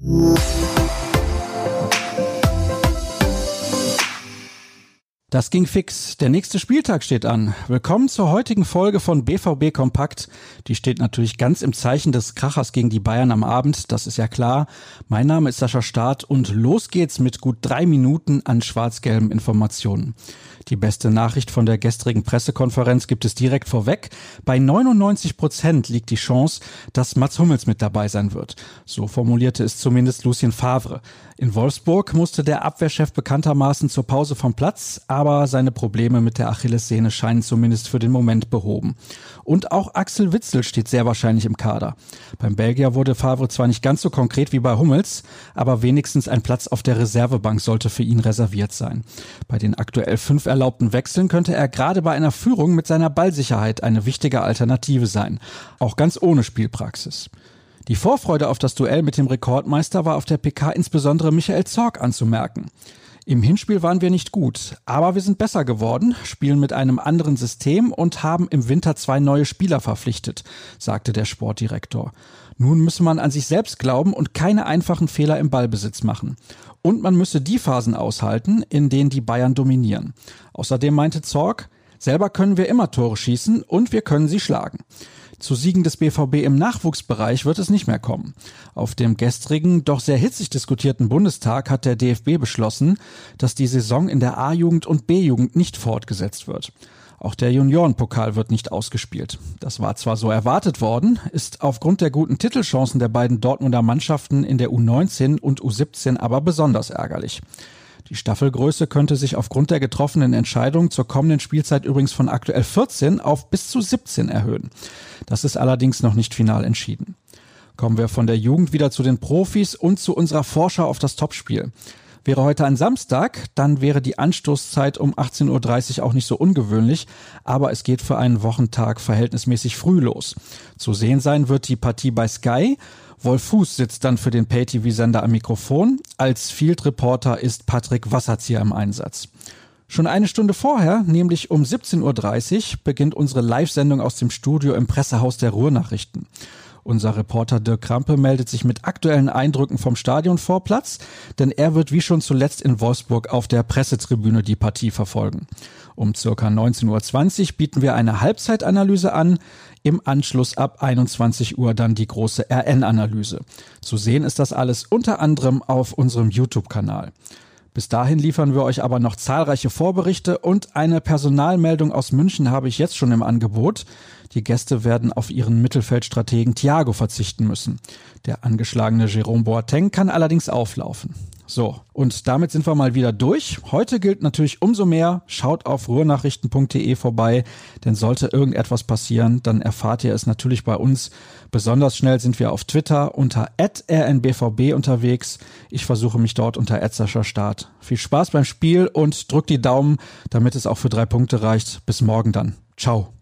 Música Das ging fix. Der nächste Spieltag steht an. Willkommen zur heutigen Folge von BVB Kompakt. Die steht natürlich ganz im Zeichen des Krachers gegen die Bayern am Abend, das ist ja klar. Mein Name ist Sascha Staat und los geht's mit gut drei Minuten an schwarz-gelben Informationen. Die beste Nachricht von der gestrigen Pressekonferenz gibt es direkt vorweg. Bei 99 Prozent liegt die Chance, dass Mats Hummels mit dabei sein wird. So formulierte es zumindest Lucien Favre. In Wolfsburg musste der Abwehrchef bekanntermaßen zur Pause vom Platz, aber seine Probleme mit der Achillessehne scheinen zumindest für den Moment behoben. Und auch Axel Witzel steht sehr wahrscheinlich im Kader. Beim Belgier wurde Favre zwar nicht ganz so konkret wie bei Hummels, aber wenigstens ein Platz auf der Reservebank sollte für ihn reserviert sein. Bei den aktuell fünf erlaubten Wechseln könnte er gerade bei einer Führung mit seiner Ballsicherheit eine wichtige Alternative sein, auch ganz ohne Spielpraxis. Die Vorfreude auf das Duell mit dem Rekordmeister war auf der PK insbesondere Michael Zorg anzumerken. Im Hinspiel waren wir nicht gut, aber wir sind besser geworden, spielen mit einem anderen System und haben im Winter zwei neue Spieler verpflichtet, sagte der Sportdirektor. Nun müsse man an sich selbst glauben und keine einfachen Fehler im Ballbesitz machen. Und man müsse die Phasen aushalten, in denen die Bayern dominieren. Außerdem meinte Zorg, selber können wir immer Tore schießen und wir können sie schlagen. Zu Siegen des BVB im Nachwuchsbereich wird es nicht mehr kommen. Auf dem gestrigen, doch sehr hitzig diskutierten Bundestag hat der DFB beschlossen, dass die Saison in der A-Jugend und B-Jugend nicht fortgesetzt wird. Auch der Juniorenpokal wird nicht ausgespielt. Das war zwar so erwartet worden, ist aufgrund der guten Titelchancen der beiden Dortmunder Mannschaften in der U19 und U17 aber besonders ärgerlich. Die Staffelgröße könnte sich aufgrund der getroffenen Entscheidung zur kommenden Spielzeit übrigens von aktuell 14 auf bis zu 17 erhöhen. Das ist allerdings noch nicht final entschieden. Kommen wir von der Jugend wieder zu den Profis und zu unserer Vorschau auf das Topspiel. Wäre heute ein Samstag, dann wäre die Anstoßzeit um 18.30 Uhr auch nicht so ungewöhnlich, aber es geht für einen Wochentag verhältnismäßig früh los. Zu sehen sein wird die Partie bei Sky. Wolf Fuß sitzt dann für den Pay-TV-Sender am Mikrofon. Als Field Reporter ist Patrick Wasserzieher im Einsatz. Schon eine Stunde vorher, nämlich um 17.30 Uhr, beginnt unsere Live-Sendung aus dem Studio im Pressehaus der Ruhrnachrichten. Unser Reporter Dirk Krampe meldet sich mit aktuellen Eindrücken vom Stadionvorplatz, denn er wird wie schon zuletzt in Wolfsburg auf der Pressetribüne die Partie verfolgen. Um circa 19.20 Uhr bieten wir eine Halbzeitanalyse an, im Anschluss ab 21 Uhr dann die große RN-Analyse. Zu sehen ist das alles unter anderem auf unserem YouTube-Kanal. Bis dahin liefern wir euch aber noch zahlreiche Vorberichte und eine Personalmeldung aus München habe ich jetzt schon im Angebot. Die Gäste werden auf ihren Mittelfeldstrategen Thiago verzichten müssen. Der angeschlagene Jerome Boateng kann allerdings auflaufen. So, und damit sind wir mal wieder durch. Heute gilt natürlich umso mehr, schaut auf ruhrnachrichten.de vorbei, denn sollte irgendetwas passieren, dann erfahrt ihr es natürlich bei uns. Besonders schnell sind wir auf Twitter unter rnbvb unterwegs. Ich versuche mich dort unter Start. Viel Spaß beim Spiel und drückt die Daumen, damit es auch für drei Punkte reicht. Bis morgen dann. Ciao.